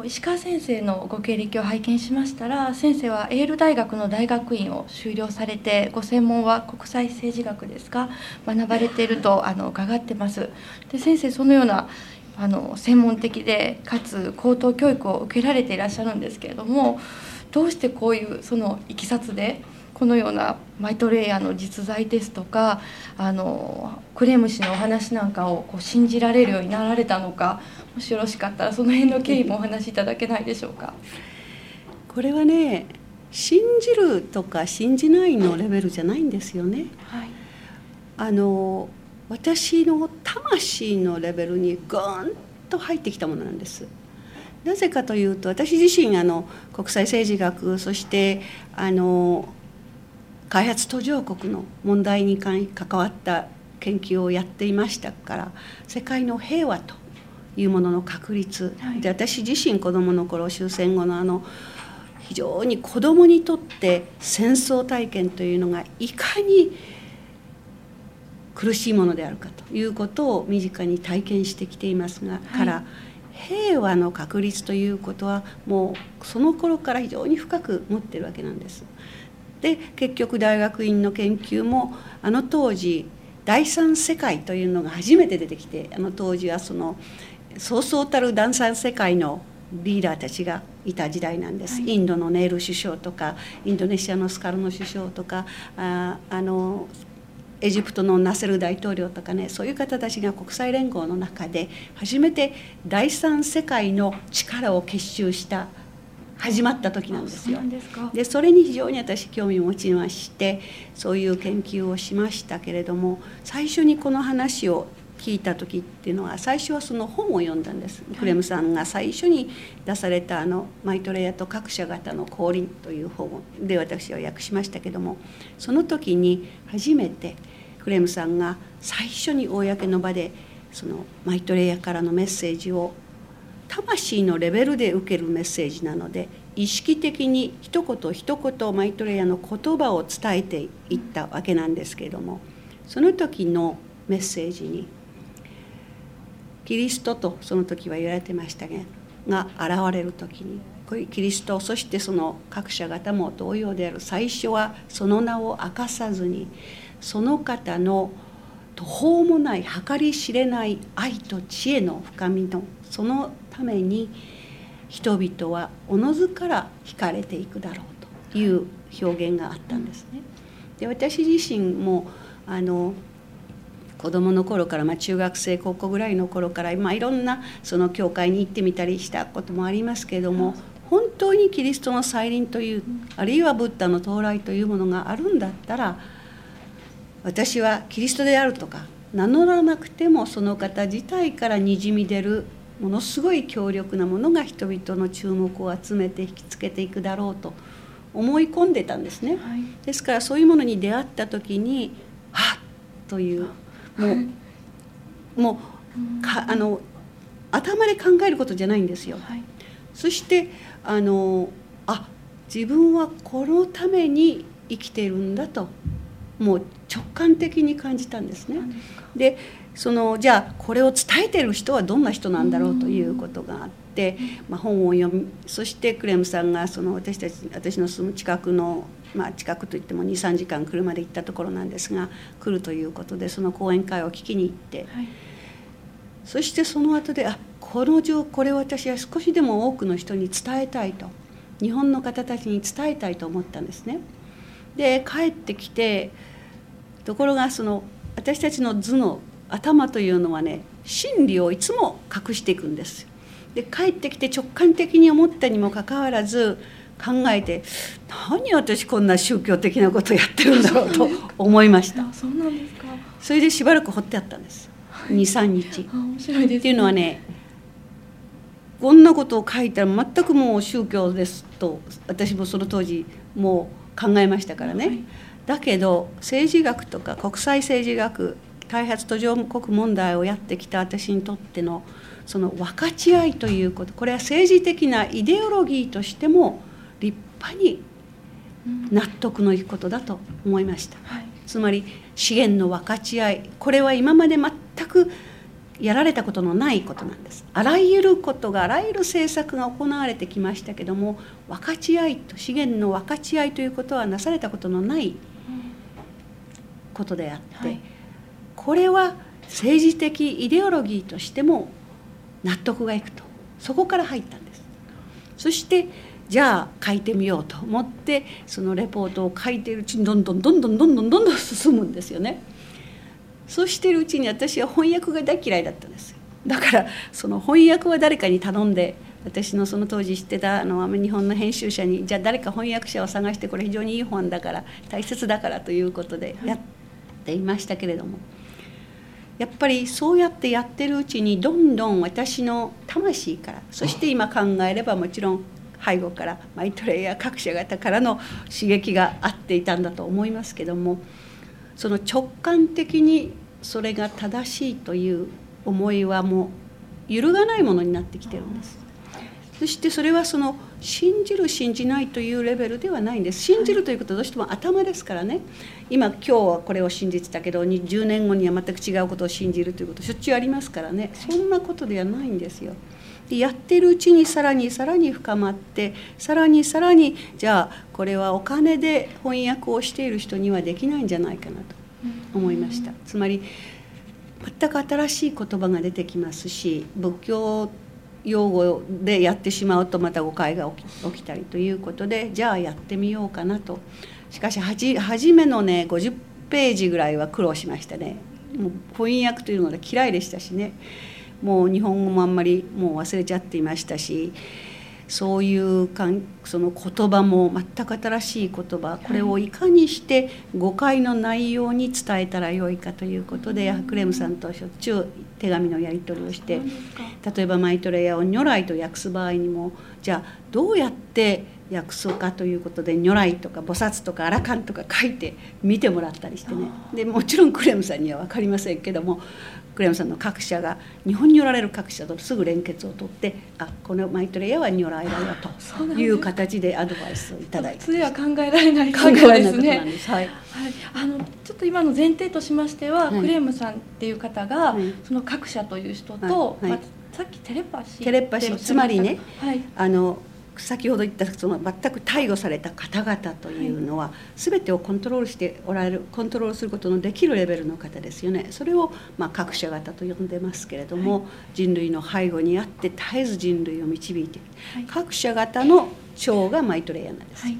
と石川先生のご経歴を拝見しましたら先生はエール大学の大学院を修了されてご専門は国際政治学ですが学ばれているとあの伺ってます。で先生そのようなあの専門的でかつ高等教育を受けられていらっしゃるんですけれどもどうしてこういうそのいきさつでこのようなマイトレイヤーの実在ですとかあのクレーム氏のお話なんかをこう信じられるようになられたのかもしよろしかったらその辺の経緯もお話しいただけないでしょうか？これはね信じるとか信じないのレベルじゃないんですよね。はい、あの私の魂のレベルにグーンと入ってきたものなんです。なぜかというと私自身あの国際政治学そしてあの開発途上国の問題に関わった研究をやっていましたから世界の平和というものの確立、はい、で私自身子どもの頃終戦後のあの非常に子どもにとって戦争体験というのがいかに苦しいものであるかということを身近に体験してきていますが、はい、から平和の確立ということはもうその頃から非常に深く持ってるわけなんです。で結局大学院の研究もあの当時第三世界というのが初めて出てきてあの当時はそのそうそうたる第三世界のリーダーたちがいた時代なんです、はい、インドのネイル首相とかインドネシアのスカルノ首相とかああのエジプトのナセル大統領とかねそういう方たちが国際連合の中で初めて第三世界の力を結集した始まった時なんですよ。でそれに非常に私興味を持ちましてそういう研究をしましたけれども最初にこの話を聞いた時っていうのは最初はその本を読んだんです、クレムさんが最初に出されたあの「マイトレイヤと各社型の降臨」という本で私は訳しましたけどもその時に初めてクレムさんが最初に公の場でそのマイトレイヤからのメッセージを魂のレベルで受けるメッセージなので意識的に一言一言マイトレイヤの言葉を伝えていったわけなんですけれどもその時のメッセージにキリストとその時は言われてましたが現れる時にキリストそしてその各社方も同様である最初はその名を明かさずにその方の途方もない計り知れない愛と知恵の深みのそのために人々はおのずから惹かれていくだろうという表現があったんですね。で私自身もあの子どもの頃から、まあ、中学生高校ぐらいの頃から、まあ、いろんなその教会に行ってみたりしたこともありますけれども本当にキリストの再臨というあるいはブッダの到来というものがあるんだったら私はキリストであるとか名乗らなくてもその方自体からにじみ出るものすごい強力なものが人々の注目を集めて引きつけていくだろうと思い込んでたんですね、はい、ですからそういうものに出会った時に「はっ!」というもう、はい、もうかあの頭で考えることじゃないんですよ。はい、そしてあのあ自分はこのために生きているんだともう直感的に感じたんですね。でそのじゃあこれを伝えてる人はどんな人なんだろうということがあって、まあ、本を読みそしてクレムさんがその私たち私の住む近くの、まあ、近くといっても23時間車で行ったところなんですが来るということでその講演会を聞きに行って、はい、そしてその後であこの情これを私は少しでも多くの人に伝えたいと日本の方たちに伝えたいと思ったんですね。で帰ってきてところがその私たちの頭の頭というのはね真理をいつも隠していくんです。で帰ってきて直感的に思ったにもかかわらず考えて何私こんな宗教的なことやってるんだろうと思いました。そうなんですか。それでしばらく掘ってあったんです、はい、23日面白いです、ね、っていうのはねこんなことを書いたら全くもう宗教ですと私もその当時もう考えましたからね、はい、だけど政治学とか国際政治学開発途上国問題をやってきた私にとってのその分かち合いということこれは政治的なイデオロギーとしても立派に納得のいくことだと思いました、はい、つまり資源の分かち合いこれは今まで全くやられたことのないことなんです。あらゆることがあらゆる政策が行われてきましたけども分かち合いと資源の分かち合いということはなされたことのないことであって、はい、これは政治的イデオロギーとしても納得がいくとそこから入ったんですそしてじゃあ書いてみようと思ってそのレポートを書いているうちにどんどんどんどんどんどんどんどん進むんですよね。そうしてるうちに私は翻訳が大嫌いだったんですだからその翻訳は誰かに頼んで私のその当時知ってたあの日本の編集者にじゃあ誰か翻訳者を探してこれ非常にいい本だから大切だからということでやっていましたけれどもやっぱりそうやってやってるうちにどんどん私の魂からそして今考えればもちろん背後からマイトレイや各社方からの刺激があっていたんだと思いますけどもその直感的にそれが正しいという思いはもう揺るがないものになってきてるんです。そしてそれはその信じる信じないというレベルではないんです信じるということはどうしても頭ですからね今今日はこれを信じてたけど10年後には全く違うことを信じるということしょっちゅうありますからねそんなことではないんですよ。でやってるうちにさらにさらに深まってさらにさらにじゃあこれはお金で翻訳をしている人にはできないんじゃないかなと思いました。つまり全く新しい言葉が出てきますし仏教用語でやってしまうとまた誤解が起きたりということでじゃあやってみようかなと。しかし初めのね50ページぐらいは苦労しましたね。もう翻訳というのが嫌いでしたしね。もう日本語もあんまりもう忘れちゃっていましたし。そういうかんその言葉も全く新しい言葉これをいかにして誤解の内容に伝えたらよいかということでクレムさんとしょっちゅう手紙のやり取りをして例えばマイトレイヤーを如来と訳す場合にもじゃあどうやって訳そうかということで如来とか菩薩とかアラカンとか書いて見てもらったりしてね。でもちろんクレムさんには分かりませんけどもクレムさんの各社が日本におられる各社とすぐ連結を取ってあこのマイトレイヤーは如来だよという形でアドバイスをいただいて。それは考えられない考えられないことなんです。はい、はい、あのちょっと今の前提としましては、はい、クレームさんっていう方が、はい、その各社という人と、まあ、さっきテレパシーテレパシーつまりね、あの先ほど言ったその全く逮捕された方々というのは、全てをコントロールしておられるコントロールすることのできるレベルの方ですよね。それをまあ各社型と呼んでますけれども、はい、人類の背後にあって絶えず人類を導いている、はい、各社型の長がマイトレイヤーなんです。はい。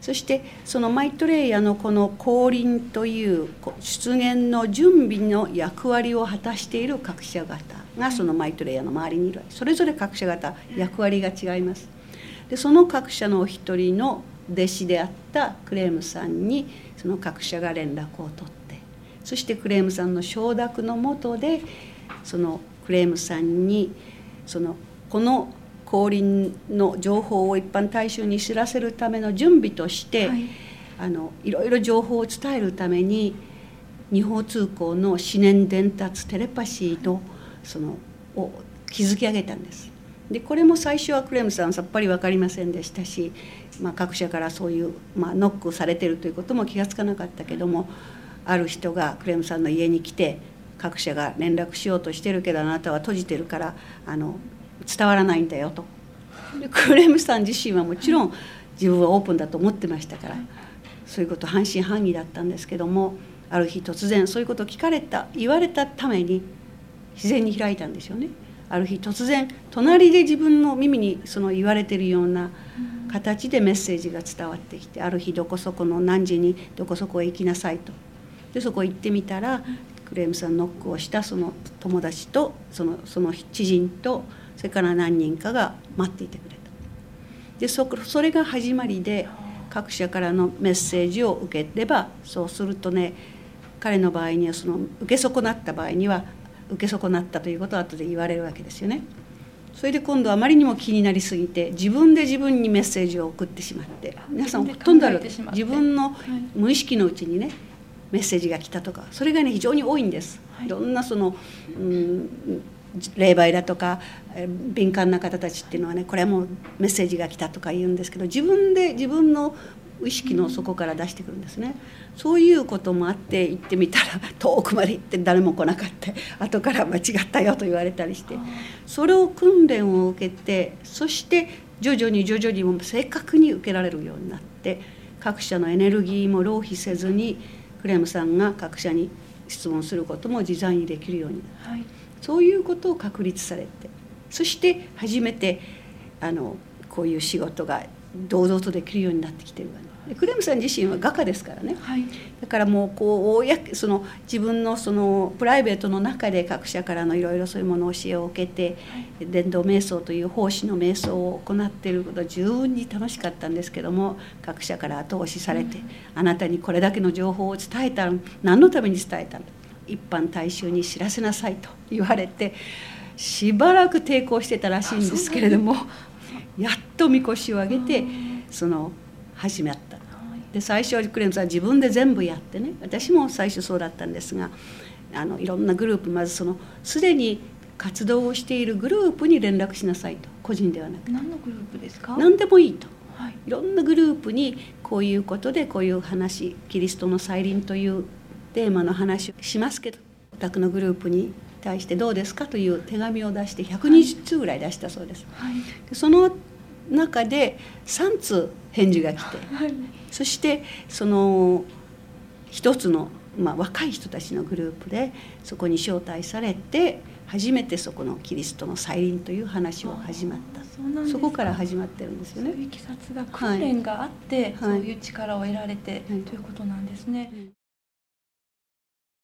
そしてそのマイトレイヤーのこの降臨という出現の準備の役割を果たしている各社型がそのマイトレイヤーの周りにいるそれぞれ各社型役割が違います。でその各社のお一人の弟子であったクレームさんにその各社が連絡を取ってそしてクレームさんの承諾のもとでそのクレームさんにそのこの降臨の情報を一般大衆に知らせるための準備として、はい、あのいろいろ情報を伝えるために二方通行の思念伝達テレパシーのそのを築き上げたんです。でこれも最初はクレムさんさっぱり分かりませんでしたし、まあ、各社からそういう、まあ、ノックされてるということも気が付かなかったけどもある人がクレムさんの家に来て各社が連絡しようとしてるけどあなたは閉じてるからあの伝わらないんだよと。でクレムさん自身はもちろん自分はオープンだと思ってましたからそういうこと半信半疑だったんですけどもある日突然そういうことを聞かれた言われたために自然に開いたんですよね。ある日突然隣で自分の耳にその言われてるような形でメッセージが伝わってきてある日どこそこの何時にどこそこへ行きなさいと。でそこ行ってみたらクレームさんノックをしたその友達とそのその知人とそれから何人かが待っていてくれた。でそそれが始まりで各社からのメッセージを受ければそうするとね彼の場合にはその受け損なった場合には受け損なったということを後で言われるわけですよね。それで今度あまりにも気になりすぎて自分で自分にメッセージを送ってしまって皆さんほとんどある自分の無意識のうちにねメッセージが来たとかそれがね非常に多いんです。いろんなその、うん、霊媒だとか敏感な方たちっていうのはねこれはもうメッセージが来たとか言うんですけど自分で自分の意識の底から出してくるんですね。そういうこともあって行ってみたら 遠くまで行って誰も来なかった。後から間違ったよと言われたりして。それを訓練を受けてそして徐々に徐々にも正確に受けられるようになって各社のエネルギーも浪費せずにクレムさんが各社に質問することも自在にできるようになる、はい、そういうことを確立されてそして初めてあのこういう仕事が堂々とできるようになってきてるわね。クレムさん自身は画家ですからね、はい、だからもうこう公その自分のそのプライベートの中で各社からのいろいろそういうものを教えを受けて、はい、伝道瞑想という奉仕の瞑想を行っていることは十分に楽しかったんですけども各社から後押しされて、うん、あなたにこれだけの情報を伝えた何のために伝えたの？一般大衆に知らせなさいと言われてしばらく抵抗してたらしいんですけれども。やっとみこしを上げてその始まった。で最初はクレンさん自分で全部やってね。私も最初そうだったんですがあのいろんなグループまずそのすでに活動をしているグループに連絡しなさいと。個人ではなく。何のグループですか？何でもいいと、はい、いろんなグループにこういうことでこういう話キリストの再臨というテーマの話をしますけどお宅のグループに対してどうですかという手紙を出して120通ぐらい出したそうです。はい、でその中で3通返事が来て、はい、そしてその一つの、まあ、若い人たちのグループでそこに招待されて初めてそこのキリストの再臨という話を始まった。そこから始まってるんですよね。そういうが訓練があって、はい、そういう力を得られて、はい、ということなんですね。